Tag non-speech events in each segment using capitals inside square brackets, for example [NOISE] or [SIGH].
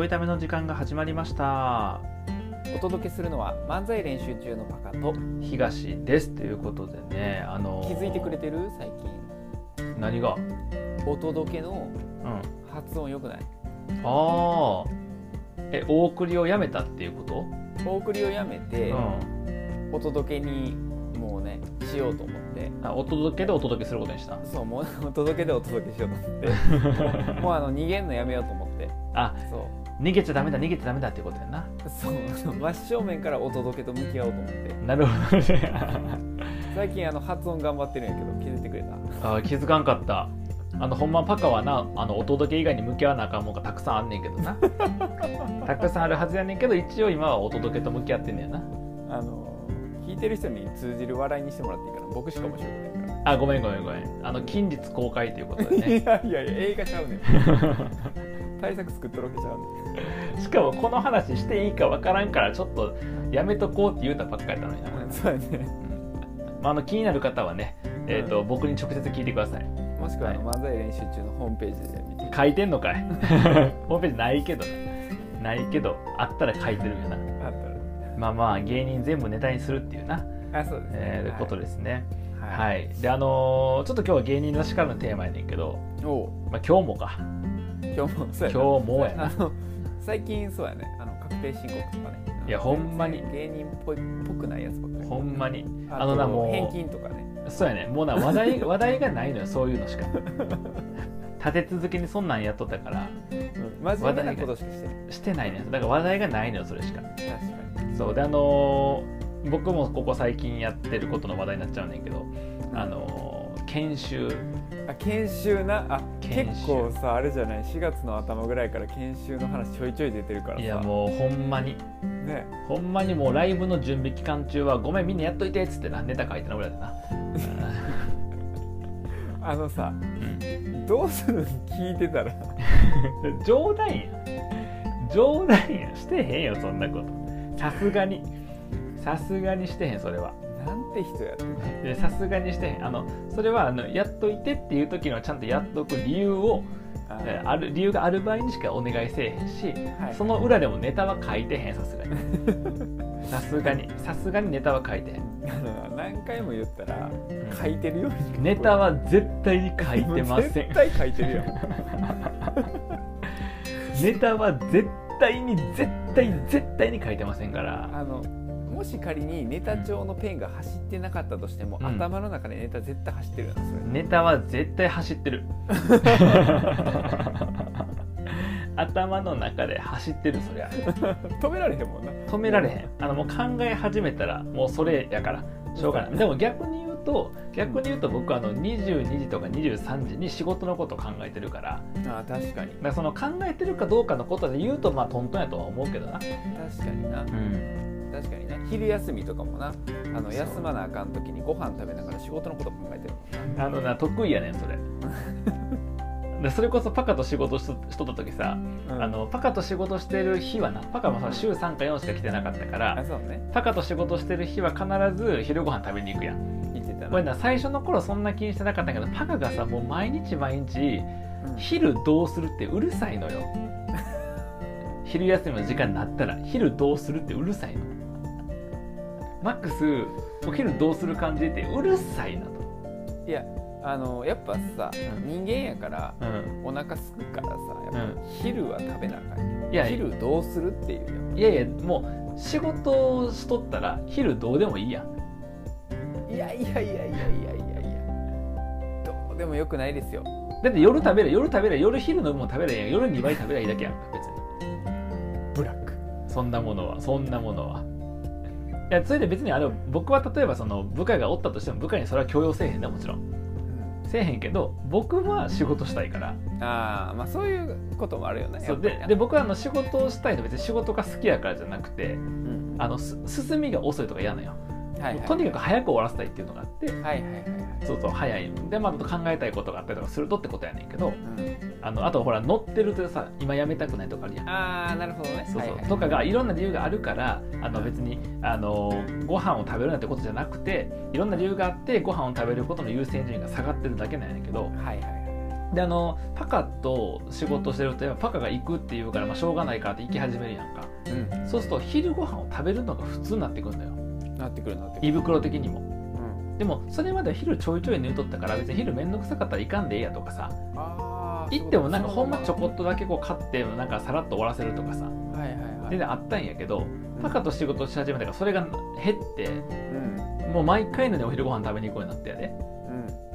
ょいための時間が始まりました。お届けするのは漫才練習中のパカと東です。ということでねあのー気づいてくれてる最何が？近お届けのうん。発音良くない？ああえお送りをやめたっていうこと？お送りをやめて、うん。お届けにもうねしようと思って。あお届けでお届けすることにした？そうもう [LAUGHS] お届けでお届けしようと思って。[LAUGHS] もうあの逃げんのやめようと思って。あそう逃げちゃダメだ逃げちゃダメだっていうことやな。そう [LAUGHS] 真正面からお届けと向き合おうと思って。なるほどね。[LAUGHS] 最近あの発音頑張ってるんやけど気づいてくれた？あ気づかんかった。あのほんまパカはなあのお届け以外に向き合わなあかんもんがたくさんあんねんけどな。[LAUGHS] たくさんあるはずやねんけど一応今はお届けと向き合ってんねんな。あの聞いてる人に通じる笑いにしてもらっていいかな？僕しか面白くないから。あごめんごめんごめん。あの近日公開ということでね。いやいやいや映画ちゃうねん対策作っとるわけちゃん。しかもこの話していいかわからんからちょっとやめとこうって言うたばっかりやったのにな、そうやね。まあ、あの気になる方はね、えーと僕に直接聞いてください。もしくはあの漫才練習中のホームページで見て。書いてんのかい？[LAUGHS] ホームページないけどなないけどあったら書いてるよな。あったまあまあ芸人全部ネタにするっていうな、らあそうですね、えーことですね。ははい。い、であのーちょっと今日は芸人らしからのテーマやねんけど、まあ、今日もか今日もそうやな。今日もやな。あの最近そうやね。あの確定申告とかね。いやほんまに。芸人っぽいっぽくないやつばっかり。ほんまに。ああのなもう返金とかね。そうやね。もうな話題 [LAUGHS] 話題がないのよそういうのしか。立て続けにそんなんやっとったから。うん。真面目なことしかしてない。してないねだから話題がないのよそれしか。確かに。そう。であのー僕もここ最近やってることの話題になっちゃうねんけど、あのー研修あ研修な？あ結構さあれじゃない？4月の頭ぐらいから研修の話ちょいちょい出てるからさ。いやもうほんまに。ね。ほんまにもうライブの準備期間中はごめんみんなやっといてっつってなネタ書いてなぐらいだな。[LAUGHS] あのさうんどうする聞いてたら。[LAUGHS] 冗談や冗談やしてへんよそんなこと。さすがに。さすがにしてへんそれはなんて人やって。でさすがにしてあのそれはあのやっといてっていう時にはちゃんとやっとく理由をある理由がある場合にしかお願いせえへんし、はい。その裏でもネタは書いてへんさすがに。[LAUGHS] さすがに。さすがにネタは書いてへん。何回も言ったらん。書いてるよネタは絶対に書いてません。絶対書いてるよ [LAUGHS] ネタは絶対に絶対絶対に書いてませんから。あのもし仮にネタ帳のペンが走ってなかったとしても、うん。頭の中でネタ絶対走ってるよなそれネタは絶対走ってる。[LAUGHS] 頭の中で走ってるそりゃ。[LAUGHS] 止められへんもんな。止められへん。あのもう考え始めたらもうそれやから。しょうがない。でも逆に言うと逆に言うと僕はあの22時とか23時に仕事のことを考えてるから。あ確かに。だその考えてるかどうかのことで言うとまあトントンやとは思うけどな。確かにな。うん確かにな昼休みとかもな。あの休まなあかん時にご飯食べながら仕事のこと考えてるもんな。あのな得意やねんそれ。[LAUGHS] でそれこそパカと仕事しとった時さ、うん。あのパカと仕事してる日はなパカもさ週3か4しか来てなかったからうね。パカと仕事してる日は必ず昼ご飯食べに行くやん。言ってたな最初の頃そんな気にしてなかったけどパカがさもう毎日毎日うん。昼どうするってうるさいのよ。昼休みの時間になったら昼どうするってうるさいのマックスお昼どうする感じってうるさいなと。いやあのやっぱさ、うん。人間やからうん。お腹すくからさやっぱうん。昼は食べなあかんよ。いや昼どうするっていうよ。いやいやもう仕事をしとったら昼どうでもいいやん。いやいやいやいやいやいやいや。どうでもよくないですよ。だって夜食べる夜食べる夜昼のもん食べれ夜2倍食べりゃいいだけやんか別に。ブラック。そんなものはそんなものはいやそれで別にあの僕は例えばその部下がおったとしても部下にそれは強要せえへんねもちろん。せえへんけど僕は仕事したいから。ああまあそういうこともあるよねそうでで僕はあの仕事をしたいの別に仕事が好きやからじゃなくてうんあのす進みが遅いとか嫌なのよ、はいはいとにかく早く終わらせたいっていうのがあって。はいはいはいはい。そうそう早いでまあ考えたいことがあったりとかするとってことやねんけど。うんあのあとほら乗ってるとさ今辞めたくないとかあるやん。ああなるほどね。そうそう。はいはい。とかがいろんな理由があるからあの別にあのご飯を食べるなんてことじゃなくていろんな理由があってご飯を食べることの優先順位が下がってるだけなんやけどはいはい。はいであのパカと仕事してるとやっぱパカが行くっていうから、まあ、しょうがないからって行き始めるやんか。うん。そうすると昼ご飯を食べるのが普通になってくるのよ。なってくるなってくる。胃袋的にも。うん。でもそれまでは昼ちょいちょい寝とったから別に昼めんどくさかったら行かんでええやとかさ。あー行ってもなんかほんまちょこっととだけこう買ってなんかさらっと終わらせるとかさ。はいはいはい。全然あったんやけどパカと仕事し始めたからそれが減ってうん。もう毎回のようにお昼ご飯食べに行くようになってやで。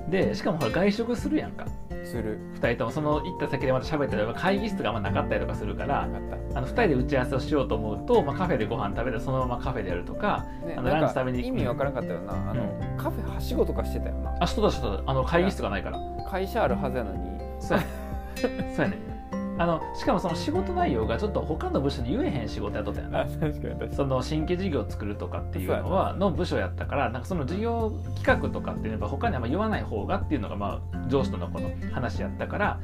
うでしかもほら外食するやんか。んする。2人ともその行った先でまた喋ったり会議室があんまなかったりとかするからあの2人で打ち合わせをしようと思うと、まあ、カフェでご飯食べてそのままカフェでやるとかねあのランチ食べに行く。意味わからんかったよな。あの、うカフェはしごとかしてたよな。あそうだそうだ。あの会議室がないから。会社あるはずやのに。そう [LAUGHS] [LAUGHS] そうやね。あのしかもその仕事内容がちょっと他の部署に言えへん仕事やっとったよな。確かに確かに。その新規事業を作るとかっていうのはの部署やったからなんかその事業企画とかっていうのは他にあんま言わない方がっていうのがまあ上司とのこの話やったから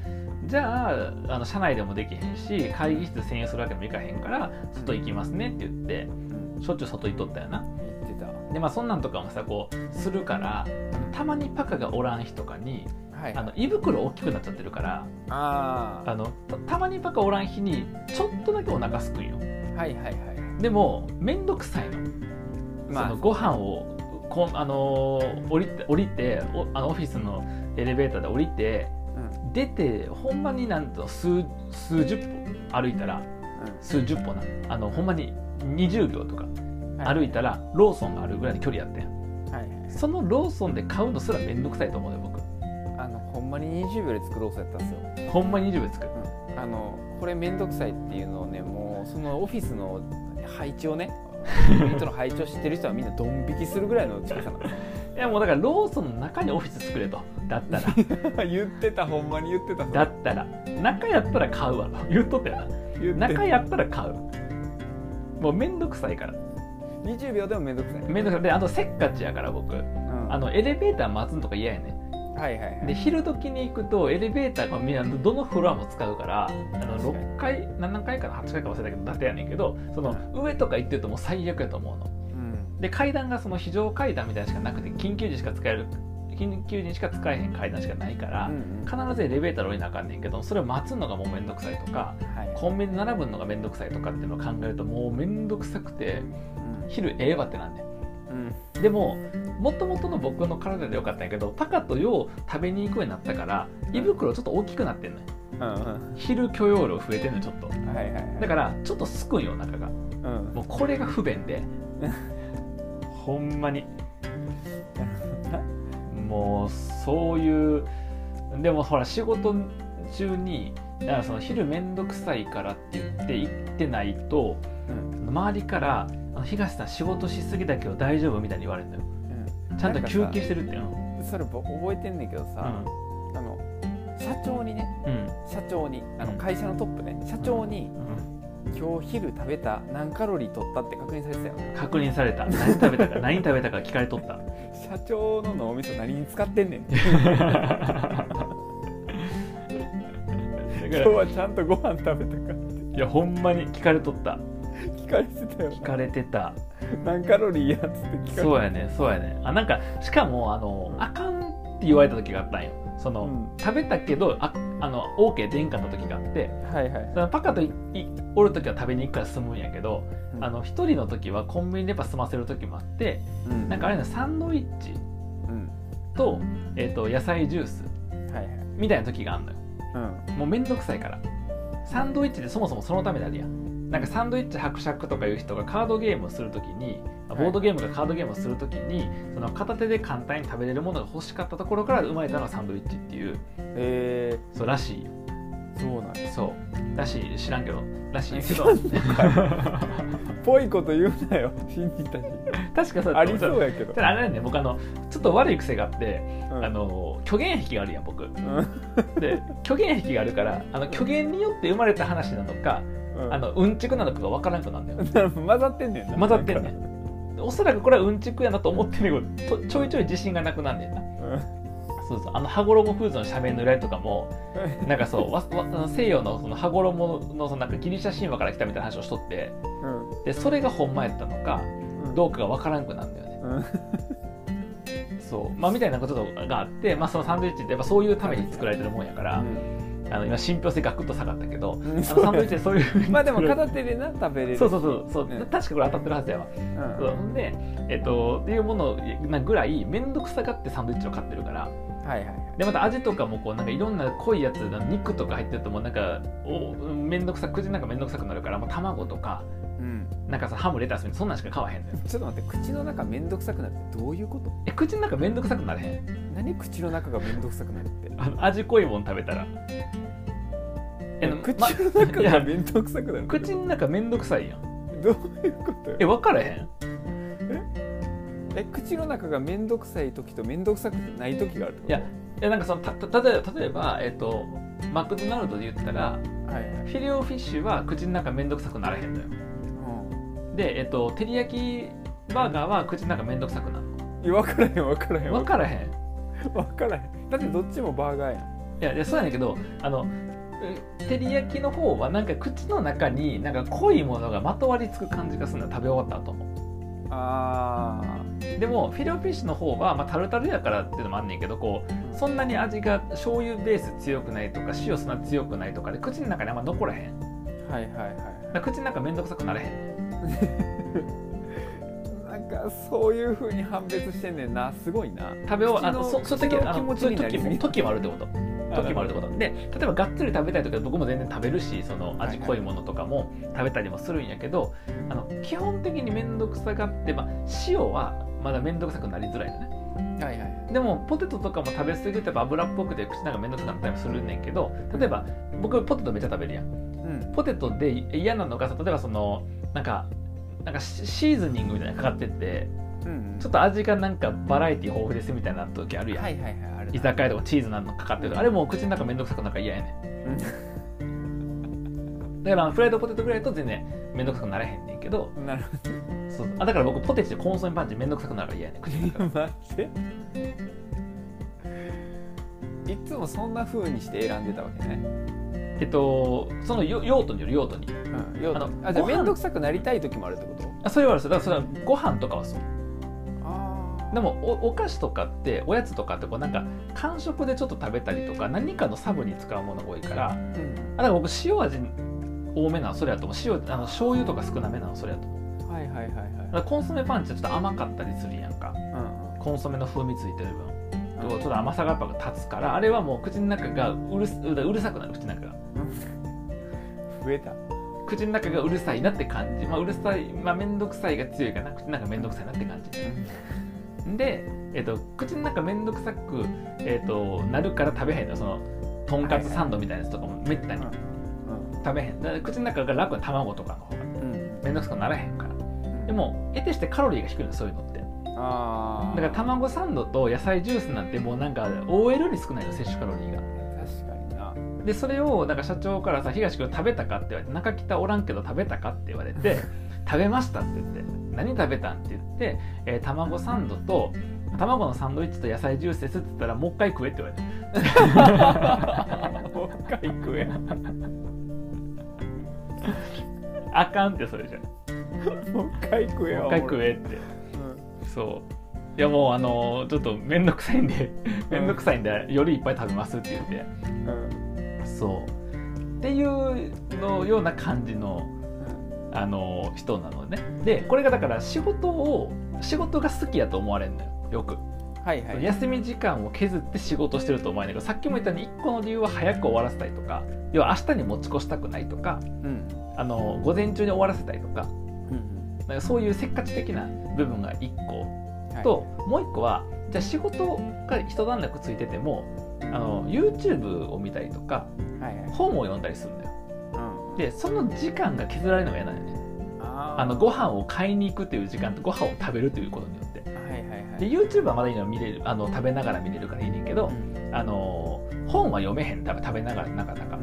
じゃああの社内でもできへんし会議室占有するわけにもいかへんから外行きますねって言ってうんしょっちゅう外行っとったよな。言ってた。でまあそんなんとかもさこうするからたまにパカがおらん日とかにはいあの胃袋大きくなっちゃってるからああのたたまにパカおらん日にちょっとだけお腹すくんよ。ーはいはいはい。でもめんどくさいの。まあ。そのご飯をこんあのー降りて降りておあのオフィスのエレベーターで降りてうん。出てほんまになんと数数十歩歩いたら数十歩なあのほんまに20秒とかうん歩いたらローソンがあるぐらいの距離やってん。はいはいそのローソンで買うのすらめんどくさいと思うよんまに20秒で作ろうそうやったんですよ、ほんまに20秒作る。うん、あのこれめんどくさいっていうのをねもうそのオフィスの配置をねユニットの配置を知ってる人はみんなドン引きするぐらいの近さなんです。[LAUGHS] いやもうだからローソンの中にオフィス作れと。だったら。[LAUGHS] 言ってたほんまに言ってただったら。中やったら買うわ。と言っとったよな。中やったら買う。もうめんどくさいから。20秒でもめんどくさい、めんどくさい。であとせっかちやから僕。うん。あのエレベーター待つのとか嫌やねはいはいはい。で昼時に行くとエレベーターがみんなどのフロアも使うからあの確かに。6階7階かな8階か忘れたけどだってやねんけどその上とか行ってるともう最悪やと思うの。うん。で階段がその非常階段みたいなのしかなくて緊急時しか使える緊急時にしか使えへん階段しかないから、必ずエレベーター降りなあかんねんけどそれを待つのがもうめんどくさいとかはい。コンビニ並ぶのがめんどくさいとかっていうのを考えるともうめんどくさくてうん。昼ええわってなんねんうん。でももともとの僕の体でよかったんやけどパカとよう食べに行くようになったから胃袋ちょっと大きくなってんのよ。うんうん。昼許容量増えてんのよちょっと。はいはいはい。だからちょっとすくんよお腹が。うん。もうこれが不便で。[LAUGHS] ほんまに。もうそういうでもほら仕事中にだからその昼めんどくさいからって言って行ってないとうん周りから「あの東さん仕事しすぎだけど大丈夫?」みたいに言われるのよ。うん。ちゃんと休憩してるって。それぼ覚えてんねんけどさ、あの社長にねうん。社長にあのうん。会社のトップね社長にうん今日昼食べた何カロリー取った？って確認されてたよ。確認された。何食べたか [LAUGHS] 何食べたか聞かれとった。社長の脳みそ何に使ってんねん。[LAUGHS] [LAUGHS] 今日はちゃんとご飯食べたかいやほんまに聞かれとった聞かれてたよ聞かれてた。何カロリーやっつって聞かれてそうやねそうやねあなんかしかもあのあかんって言われた時があったんよ。その、うん。食べたけどああの OK 出んかった時があって。はいはい。そのパカといいおる時は食べに行くから済むんやけど、うん。あの一人の時はコンビニでやっぱ済ませる時もあってうん。なんかあれねサンドイッチうん。と,、えー、と野菜ジュースはいはい。みたいな時があるのよ。うん。もうめんどくさいから。サンドイッチでそもそもそのためであるやんなんかサンドイッチ伯爵とかいう人がカードゲームをするときにボードゲームがカードゲームをするときにその片手で簡単に食べれるものが欲しかったところから生まれたのがサンドイッチっていう。えそうらしいそうなんや。そう。らしい知らんけどらしいけど。ぽいこと言うなよ信じたし確かそうありそうややけど。ただあれだね僕あのちょっと悪い癖があって、うん。あの虚言癖があるやん僕。うん。で虚言癖があるからあの虚言によって生まれた話なのかうんあのうんちくなのかが分からなくなるんだよ。[LAUGHS] 混ざってんねんな。混ざってんねん。おそらくこれはうんちくやなと思ってんねんけどとちょいちょい自信がなくなんねんな。そうそうあの羽衣フーズの社名の由来とかもなんかそうわわ西洋のその羽衣のそのなんかギリシャ神話から来たみたいな話をしとってうん。でそれがほんまやったのかうん。どうかが分からんくなるんだよね。うん。そう。まあみたいなことがあって、まあ、そのサンドイッチってやっぱそういうために作られてるもんやから、うんあの今信憑性ガクッと下がったけど、うん。サンドイッチでそういうふうにまあでも片手でな食べれるしそうそうそうそう、ね確かこれ当たってるはずやわ、うん。そう。ほんでえっとっていうものなぐらい面倒くさがってサンドイッチを買ってるから。はいはいはい。でまた味とかもこうなんかいろんな濃いやつ肉とか入ってるともうなんかお面倒くさ口の中面倒くさくなるからもう卵とかうん。なんかさハムレタスみたいなそんなんしか買わへんのよ。ちょっと待って口の中めんどくさくなるってどういうこと？え口の中面倒くさくなれへん。何口の中がめんどくさくなるって？あの味濃いもん食べたら口まの中がめんどくさくなる口の中面倒くさいやんどういうことよえ分からへん。え？口の中がめんどくさい時とめんどくさくない時があるってこと？いやいやなんかそのたた例えば例えば、えっとマクドナルドで言ったらはいはい。フィレオフィッシュは口の中めんどくさくならへんのよ。で、えっと、照り焼きバーガーは口の中めんどくさくなるいや分からへん分からへん。分からへん。分からへん。だってどっちもバーガーやん。いやいやそうやねんけどあのえ照り焼きの方はなんか口の中になんか濃いものがまとわりつく感じがするの。よ食べ終わった後も。あでもフィレオフィッシュの方は、まあ、タルタルやからっていうのもあんねんけどこうそんなに味が醤油ベース強くないとか塩そんな強くないとかで口の中にあんま残らへん。はいはいはい。ら口の中めんどくさくなれへん。[LAUGHS] なんかそういう風に判別してんねんな。すごいな。食べ終わあそそういう時あ口の気持ちのそういうになりすぎ時も時もあるってこと？時もあるってことで例えばがっつり食べたい時は僕も全然食べるしその味濃いものとかも食べたりもするんやけど、あの基本的に面倒くさがって、まあ、塩はまだ面倒くさくなりづらいのね。はいはいでもポテトとかも食べ過ぎると油っぽくて口の中面倒くさくなったりもするねんけど例えば僕ポテトめっちゃ食べるやん。うん。ポテトで嫌なのがさ例えばそのなんかなんかシシーズニングみたいなのかかってってうん。ちょっと味がなんかバラエティ豊富ですみたいな時あるやん、はいはいはい居酒屋とかチーズなんのかかってる。とあれもう口の中めんどくさくなるから嫌やねん。だからフライドポテトぐらいだと全然めんどくさくならへんねんけどうんなるそうあだから僕ポテチでコンソメパンチめんどくさくなるから嫌やねん。口の中いつもそんな風にして選んでたわけね、えっとそのよ用途による用途に。うん、よあのあじゃあ面倒くさくなりたい時もあるってこと？あそれはある。それはご飯とかはそう。あでもおお菓子とかっておやつとかってこうなんか間食でちょっと食べたりとか何かのサブに使うものが多いからうん。あだから僕塩味多めなのそれやと思う。塩あの醤油とか少なめなのそれやと思う。はいはいはいはい。コンソメパンチはちょっと甘かったりするやんか。うんコンソメの風味ついてる分。ちょっと甘さがやっぱ立つからあれはもう口の中がうるすうるさくなる口の中が。増えた。口の中がうるさいなって感じ。まあうるさいまあ面倒くさいが強いかな。口の中面倒くさいなって感じで、えっと口の中面倒くさく、えっとなるから食べへんの。そのとんかつサンドみたいなやつとかもめったに食べへん。だから口の中が楽な卵とかの方がうん。うん面倒くさくならへんから。でも得てしてカロリーが低いのそういうのって。ああだから卵サンドと野菜ジュースなんてもうなんか OL に少ないの摂取カロリーが。確かにな。でそれをなんか社長からさ「東君食べたか?」って言われて「中北おらんけど食べたか?」って言われて「[LAUGHS] 食べました」って言って「何食べたん?」って言って、えー卵サンドと卵のサンドイッチと野菜ジュースですって言ったら「もう一回食え」って言われて。[LAUGHS] もう一回食え。あかんってそれじゃもう一回食えもう一回食えって。そう。いやもうあのーちょっと面倒くさいんで面倒くさいんでよりいっぱい食べますって言って。うん。うん。そう。っていうのような感じのあの人なのね。でこれがだから仕事を仕事が好きやと思われるのよ。よく、はいはい。休み時間を削って仕事してると思われるけどさっきも言ったように1個の理由は早く終わらせたいとか要は明日に持ち越したくないとかうん。あの午前中に終わらせたいとかうんなんかそういうせっかち的な部分が1個。はい。と、もう1個はじゃあ仕事が一段落ついててもあの YouTube を見たりとかはいはい。本を読んだりするんだよ。うんでその時間が削られるのが嫌なんよ。ねあのご飯を買いに行くという時間とご飯を食べるということによって。はいはいはい。で YouTube はまだいいの見れるあの食べながら見れるからいいねんけど、うん。あの本は読めへん。多分食べながらなかなか。う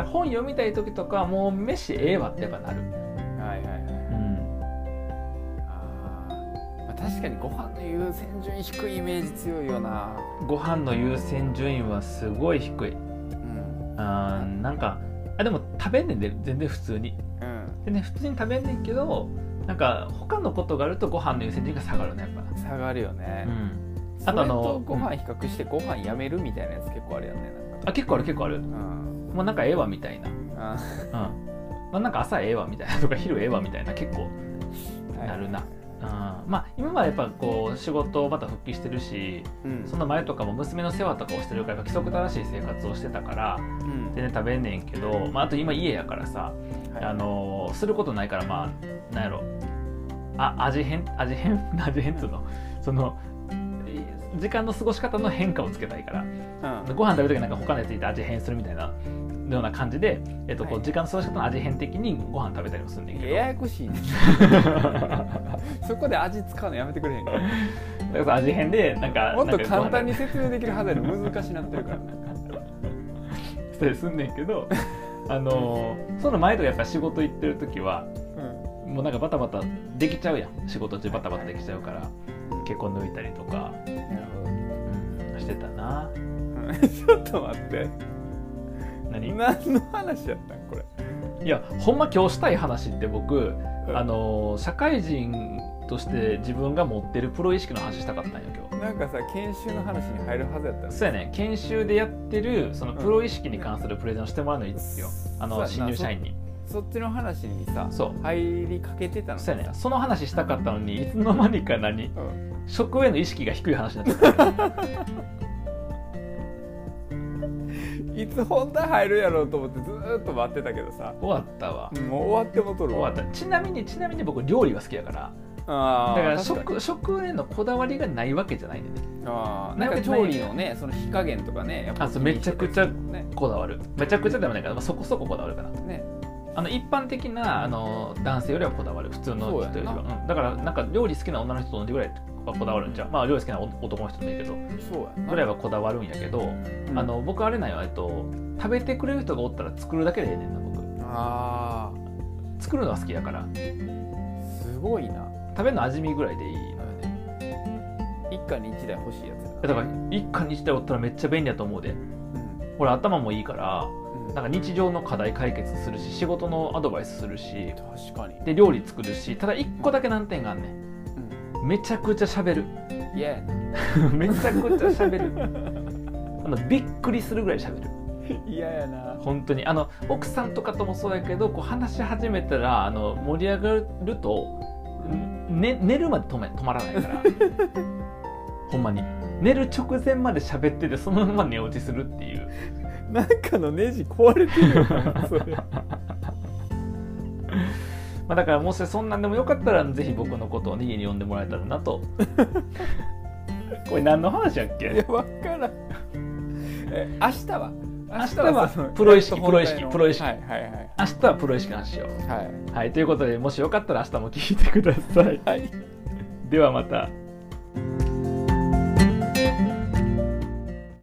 ん。本読みたい時とかはもう飯ええわってやっぱなる、はいはいはいうん、あ確かにご飯の優先順位低いイメージ強いよな。ご飯の優先順位はすごい低い。うん。あーなんかあでも食べんねんで全然普通に。うん。でね普通に食べんねんけどなんか他のことがあるとご飯の優先順位が下がるねやっぱ。下がるよね。う、ん。あとあのとご飯比較してご飯やめるみたいなやつ結構あるやんねなんか。あ結構ある結構ある。うん。もうなんかええわみたいな。あうん。まあ、なんか朝ええわみたいなとか昼ええわみたいな結構なるな、うん、まあ今はやっぱこう仕事また復帰してるしうん。その前とかも娘の世話とかをしてるから規則正しい生活をしてたからうん。全然食べんねんけど、まあ、あと今家やからさ、はい。あのすることないからまあなんやろ。あ味変味変？味変 [LAUGHS] っつうの？そのい時間の過ごし方の変化をつけたいから。うん。ご飯食べる時なんか他のやついて味変するみたいなような感じで、えっとこうはい時間の過ごし方の味変的にご飯食べたりもするんだけど。ややこしいね。[LAUGHS] そこで味使うのやめてくれへんか。だから味変でなんかもっと簡単に説明できるはずやのに難しなってるから。ねしたりすんねんけどあのその前とかやっぱ仕事行ってる時はうん。もうなんかバタバタできちゃうやん。仕事中バタバタできちゃうから結構抜いたりとか、してたな。うん。[LAUGHS] ちょっと待って何？何の話やったんこれ？いやほんま今日したい話って僕、うん。あの社会人として自分が持ってるプロ意識の話したかったんよ今日。なんかさ研修の話に入るはずやったよそうやね。研修でやってるそのプロ意識に関するプレゼンをしてもらうのいいですよ、あのそうやな。新入社員に。そっちの話にさそう。入りかけてたのにそうやね。その話したかったのにいつの間にか何？うん。食への意識が低い話になっちゃったいつ本題入るやろうと思ってずーっと待ってたけどさ。終わったわ。もう終わってもとる終わった。ちなみにちなみに僕料理が好きやから。あーだから食食へのこだわりがないわけじゃないんでね。あーなんか調理のねその火加減とかねやっぱあそうめちゃくちゃこだわる。めちゃくちゃでもないから、まあ、そこそここだわるかな。ねあの一般的なあの男性よりはこだわる。普通の人よりは。そうん、だからなんか料理好きな女の人と同じぐらいはこだわるんじゃう。まあ料理好きな男の人でもいいけどそうぐらいはこだわるんやけど、うん。あの僕あれなんよ。えっと食べてくれる人がおったら作るだけでええねんな僕。あ作るのが好きやから。ーすごいな。食べるの味見ぐらいでいいのよね。一家に一台欲しいやつやだから一家に一台おったらめっちゃ便利やと思うで。俺頭もいいからうんなんか日常の課題解決するし仕事のアドバイスするし確かに。で料理作るしただ一個だけ難点があんねん。めちゃくちゃ喋る。嫌や。な [LAUGHS] めちゃくちゃ喋る。あのびっくりするぐらい喋る。嫌やな。本当に。あの奥さんとかともそうやけどこう話し始めたらあの盛り上がると、ね、寝るまで止め止まらないから。[LAUGHS] ほんまに。寝る直前まで喋っててそのまま寝落ちするっていうなんかのネジ壊れてるよなそれ。[LAUGHS] まあだからもしそんなんでもよかったらぜひ僕のことを、ね、家に呼んでもらえたらなと。[LAUGHS] これ何の話やっけ？いやわからん。え明日は？明日はプロ意識本題のプロ意識。はいはいはい。明日はプロ意識の話しよう。はい。はいということでもしよかったら明日も聞いてください。はい。ではまた